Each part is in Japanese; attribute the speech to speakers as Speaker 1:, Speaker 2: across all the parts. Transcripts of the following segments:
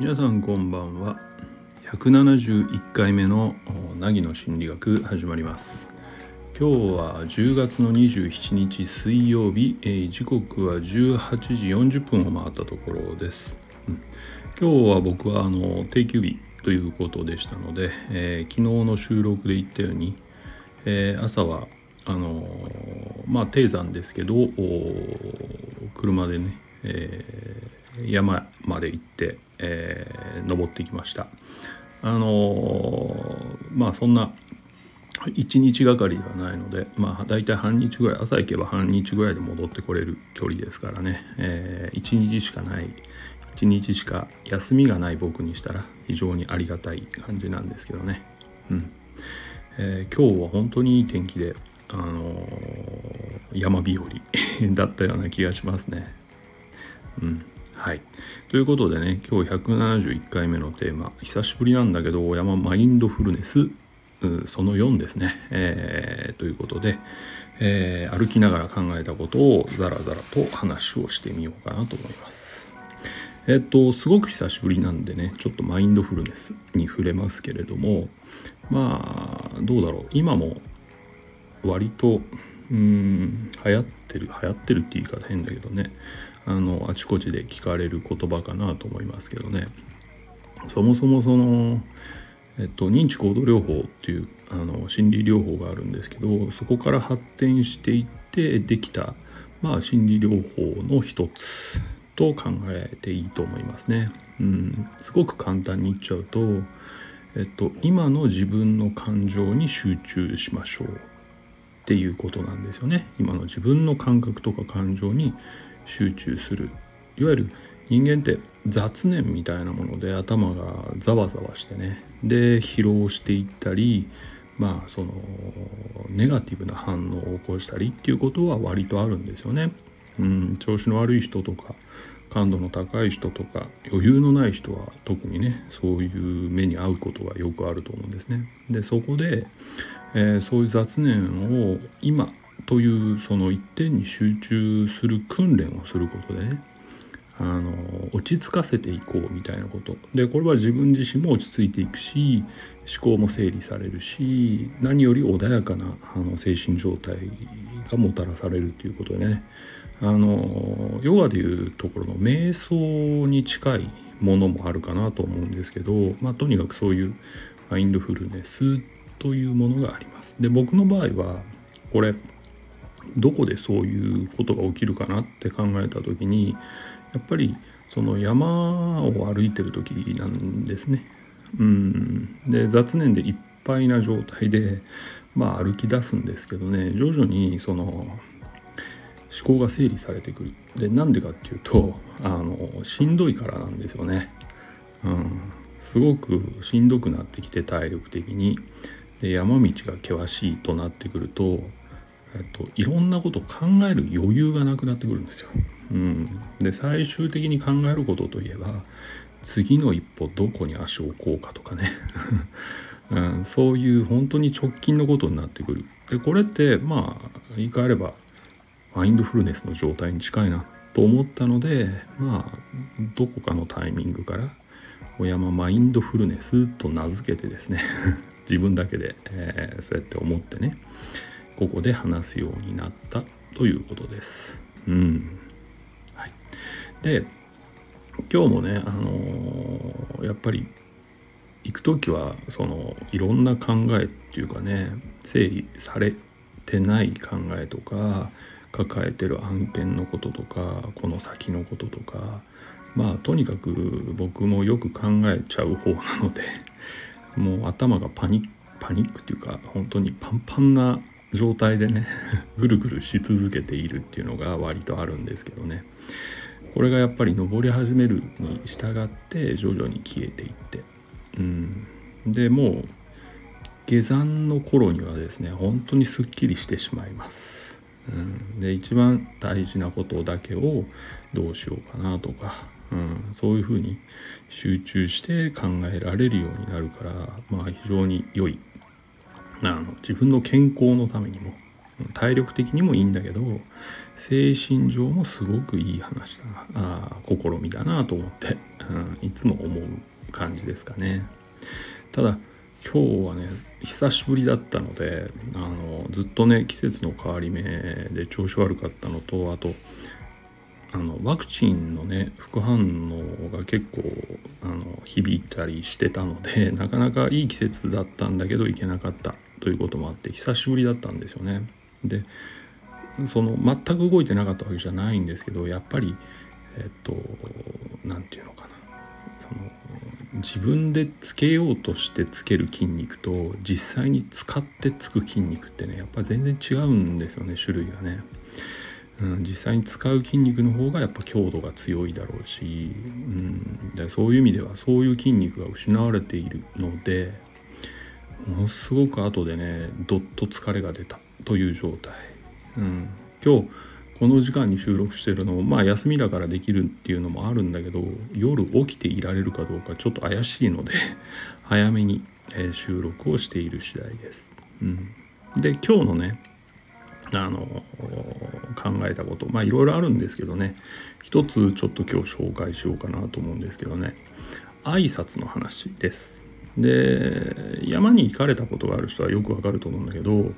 Speaker 1: 皆さんこんばんは。171回目の凪の心理学始まります。今日は10月の27日水曜日、え、時刻は18時40分を回ったところです、うん、今日は僕はあの定休日ということでしたので、えー、昨日の収録で言ったように、えー、朝はあのまあ低山ですけど車でね、え山まで行ってえー、登ってきました。あのー、まあそんな1日がかりではないのでまあ大体半日ぐらい朝行けば半日ぐらいで戻ってこれる距離ですからね、えー、1日しかない1日しか休みがない僕にしたら非常にありがたい感じなんですけどね。うん、えー、今日は本当にいい天気であの、山日和 だったような気がしますねうんはい。ということでね、今日171回目のテーマ、久しぶりなんだけど、山マインドフルネス、その4ですね。えー、ということで、えー、歩きながら考えたことをザラザラと話をしてみようかなと思います。えっと、すごく久しぶりなんでね、ちょっとマインドフルネスに触れますけれども、まあ、どうだろう。今も割と、うん、流行ってる、流行ってるって言い方変だけどね、あのあちこちで聞かれる言葉かなと思いますけどね。そもそもその、えっと、認知行動療法っていうあの心理療法があるんですけどそこから発展していってできた、まあ、心理療法の一つと考えていいと思いますね。うん、すごく簡単に言っちゃうと、えっと、今の自分の感情に集中しましょう。っていうことなんですよね。今の自分の感覚とか感情に集中するいわゆる人間って雑念みたいなもので頭がざわざわしてねで疲労していったりまあそのネガティブな反応を起こしたりっていうことは割とあるんですよね。うん、調子の悪い人とか感度の高い人とか余裕のない人は特にねそういう目に遭うことがよくあると思うんですね。でそこで、えー、そういう雑念を今というその一点に集中する訓練をすることでねあの落ち着かせていこうみたいなこと。でこれは自分自身も落ち着いていくし思考も整理されるし何より穏やかなあの精神状態がもたらされるということでね。あのヨガでいうところの瞑想に近いものもあるかなと思うんですけど、まあ、とにかくそういうマインドフルネスっというものがあります。で僕の場合はこれどこでそういうことが起きるかなって考えた時にやっぱりその山を歩いてる時なんですね。うん、で雑念でいっぱいな状態で、まあ、歩き出すんですけどね徐々にその思考が整理されてくる。でなんでかっていうとあのしんどいからなんですよね。うん、すごくしんどくなってきて体力的にで山道が険しいとなってくるとえっと、いろんなことを考える余裕がなくなってくるんですよ。うん、で最終的に考えることといえば次の一歩どこに足を置こうかとかね、うん、そういう本当に直近のことになってくる。でこれってまあ言い換えればマインドフルネスの状態に近いなと思ったのでまあどこかのタイミングから小山マインドフルネスと名付けてですね 自分だけで、えー、そうやって思ってねここで話すようになったということです。うん。はい。で、今日もね、あのー、やっぱり行く時はそのいろんな考えっていうかね整理されてない考えとか抱えてる案件のこととかこの先のこととかまあとにかく僕もよく考えちゃう方なのでもう頭がパニックパニックっていうか本当にパンパンな状態でね ぐるぐるし続けているっていうのが割とあるんですけどね。これがやっぱり登り始めるに従って徐々に消えていって。うん。でもう下山の頃にはですね本当にすっきりしてしまいます、うん、で一番大事なことだけをどうしようかなとか、うん、そういうふうに集中して考えられるようになるからまあ非常に良い。あの自分の健康のためにも、体力的にもいいんだけど精神上もすごくいい話だなあ試みだなと思って、うん、いつも思う感じですかね。ただ今日はね久しぶりだったのであのずっとね季節の変わり目で調子悪かったのとあとあのワクチンのね副反応が結構あの響いたりしてたので なかなかいい季節だったんだけど行けなかったということもあって久しぶりだったんですよね。でその全く動いてなかったわけじゃないんですけどやっぱりえっと何て言うのかなその自分でつけようとしてつける筋肉と実際に使ってつく筋肉ってねやっぱ全然違うんですよね種類がね。うん、実際に使う筋肉の方がやっぱ強度が強いだろうし、うん、でそういう意味ではそういう筋肉が失われているのでものすごく後でねどっと疲れが出たという状態、うん、今日この時間に収録してるのもまあ休みだからできるっていうのもあるんだけど夜起きていられるかどうかちょっと怪しいので早めに、収録をしている次第です。うん、で今日のねあの考えたことまあいろいろあるんですけどね。一つちょっと今日紹介しようかなと思うんですけどね。挨拶の話です。で山に行かれたことがある人はよくわかると思うんだけど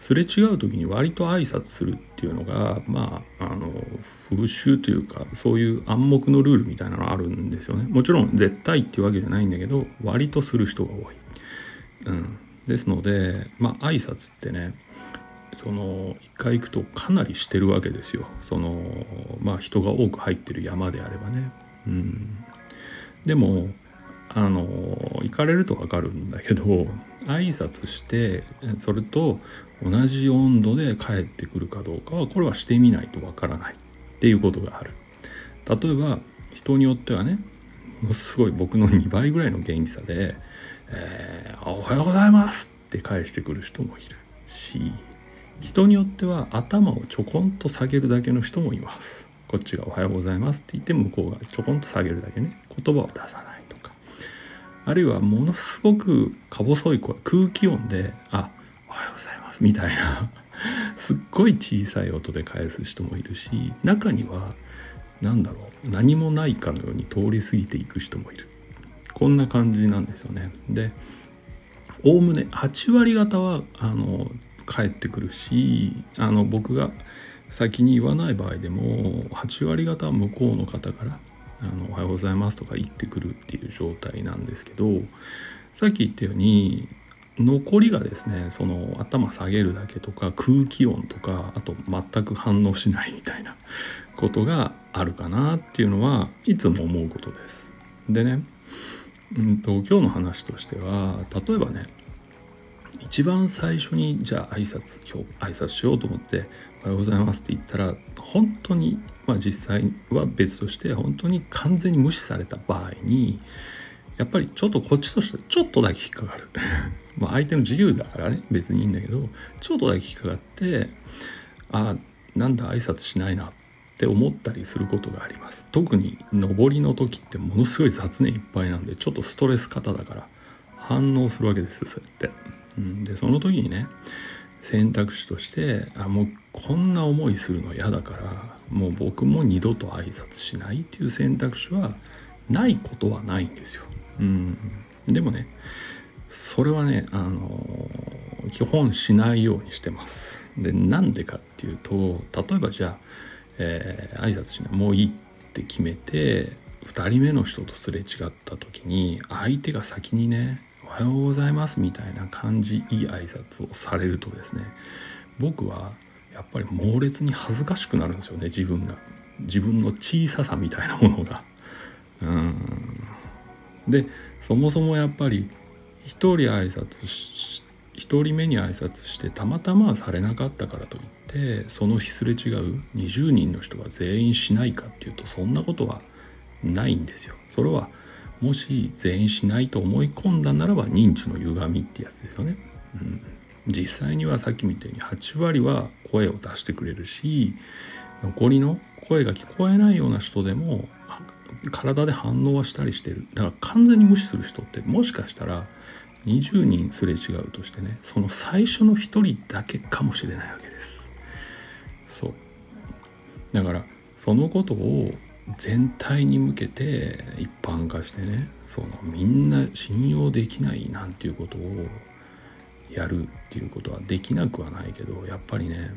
Speaker 1: すれ違う時に割と挨拶するっていうのがまああの風習というかそういう暗黙のルールみたいなのあるんですよね。もちろん絶対っていうわけじゃないんだけど割とする人が多い、うん、ですのでまあ挨拶ってねその一回行くとかなりしてるわけですよ。そのまあ人が多く入ってる山であればね。うん。でもあの行かれると分かるんだけど挨拶してそれと同じ温度で帰ってくるかどうかはこれはしてみないと分からない。っていうことがある。例えば人によってはねものすごい僕の2倍ぐらいの元気さで「えー、おはようございます」って返してくる人もいるし人によっては頭をちょこんと下げるだけの人もいます。こっちが「おはようございます」って言って向こうがちょこんと下げるだけね。言葉を出さないとか。あるいはものすごくか細い声空気音で「あおはようございます」みたいな。すっごい小さい音で返す人もいるし中には何だろう。何もないかのように通り過ぎていく人もいる。こんな感じなんですよね。でおおむね8割方はあの返ってくるしあの僕が先に言わない場合でも8割方は向こうの方から「あのおはようございます」とか言ってくるっていう状態なんですけどさっき言ったように残りがですねその頭下げるだけとか空気音とかあと全く反応しないみたいなことがあるかなっていうのはいつも思うことです。でね、うんと、今日の話としては例えばね一番最初にじゃあ挨拶今日挨拶しようと思って「おはようございます」って言ったら本当にまあ実際は別として本当に完全に無視された場合にやっぱりちょっとこっちとしてちょっとだけ引っかかる まあ相手の自由だからね別にいいんだけどちょっとだけ引っかかってあなんだ挨拶しないなって思ったりすることがあります特に上りの時ってものすごい雑念いっぱいなんでちょっとストレス型だから反応するわけですよそうやって。でその時にね選択肢としてあもうこんな思いするの嫌だからもう僕も二度と挨拶しないっていう選択肢はないことはないんですよ。うん、でもねそれはねあの基本しないようにしてます。でなんでかっていうと例えばじゃあ、えー、挨拶しないもういいって決めて2人目の人とすれ違った時に相手が先にねはようございますみたいな感じいい挨拶をされるとですね僕はやっぱり猛烈に恥ずかしくなるんですよね自分が。自分の小ささみたいなものが。うん。でそもそもやっぱり一人挨拶し一人目に挨拶してたまたまされなかったからといってその日すれ違う20人の人が全員しないかっていうとそんなことはないんですよ。それはもし全員しないと思い込んだならば認知の歪みってやつですよね。うん、実際にはさっきみたいに8割は声を出してくれるし残りの声が聞こえないような人でも体で反応はしたりしてるだから完全に無視する人ってもしかしたら20人すれ違うとしてねその最初の1人だけかもしれないわけです。そうだからそのことを全体に向けて一般化してねそのみんな信用できないなんていうことをやるっていうことはできなくはないけどやっぱりね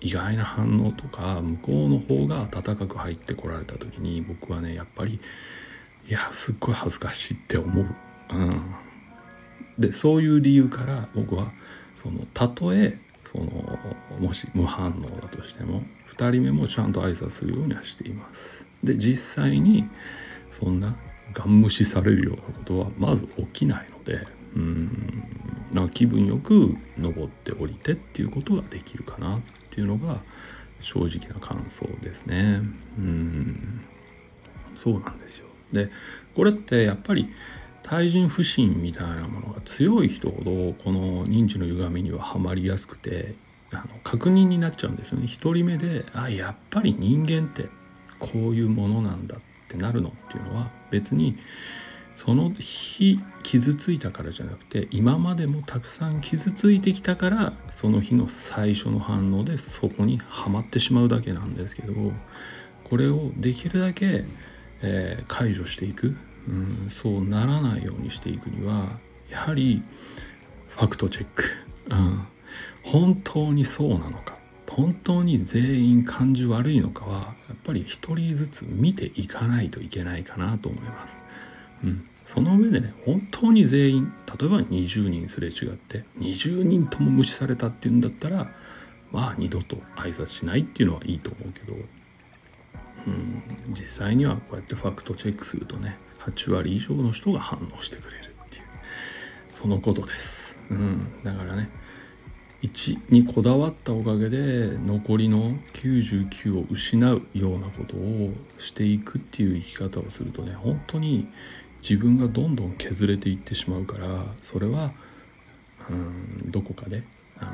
Speaker 1: 意外な反応とか向こうの方が温かく入ってこられた時に僕はねやっぱりいやすっごい恥ずかしいって思う。うん、でそういう理由から僕はそのたとえそのもし無反応だとしても2人目もちゃんと挨拶するようにはしています。で実際にそんなガン無視されるようなことはまず起きないのでうんな気分よく登って降りてっていうことができるかなっていうのが正直な感想ですね。うんそうなんですよ。でこれってやっぱり対人不信みたいなものが強い人ほどこの認知の歪みにははまりやすくてあの確認になっちゃうんですよね。一人目であやっぱり人間ってこういうものなんだってなるのっていうのは別にその日傷ついたからじゃなくて今までもたくさん傷ついてきたからその日の最初の反応でそこにはまってしまうだけなんですけどこれをできるだけ、えー、解除していく、うん、そうならないようにしていくにはやはりファクトチェック、うん、本当にそうなのか本当に全員感じ悪いのかはやっぱり一人ずつ見ていかないといけないかなと思います。うん、その上でね本当に全員例えば20人すれ違って20人とも無視されたっていうんだったらまあ二度と挨拶しないっていうのはいいと思うけど、うん、実際にはこうやってファクトチェックするとね8割以上の人が反応してくれるっていうそのことです。うん、だからね1にこだわったおかげで残りの99を失うようなことをしていくっていう生き方をするとね本当に自分がどんどん削れていってしまうからそれはうんどこかであの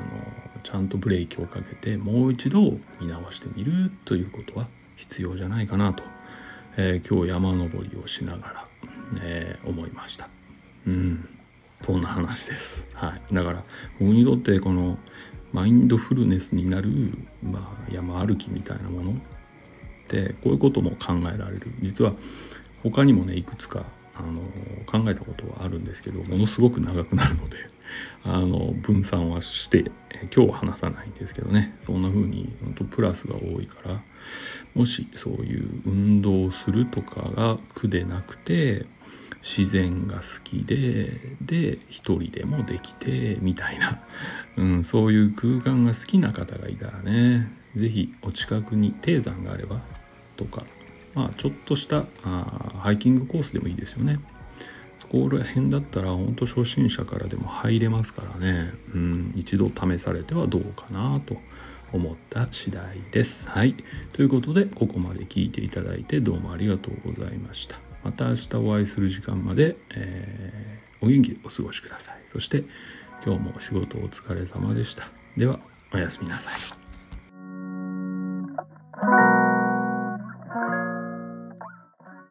Speaker 1: ちゃんとブレーキをかけてもう一度見直してみるということは必要じゃないかなと、えー、今日山登りをしながら、えー、思いました。うんそんな話です。はい、だから僕にとってこのマインドフルネスになる、まあ、山歩きみたいなものってこういうことも考えられる実は他にもねいくつかあの考えたことはあるんですけどものすごく長くなるのであの分散はして今日は話さないんですけどね。そんな風に本当プラスが多いから。もしそういう運動をするとかが苦でなくて自然が好きでで一人でもできてみたいな、うん、そういう空間が好きな方がいたらね是非お近くに低山があればとか。まあちょっとしたあハイキングコースでもいいですよね。こら辺だったら本当初心者からでも入れますからね、うん、一度試されてはどうかなと思った次第です。はい。ということで、ここまで聞いていただいてどうもありがとうございました。また明日お会いする時間まで、えー、お元気でお過ごしください。そして今日も仕事お疲れ様でした。ではおやすみなさい。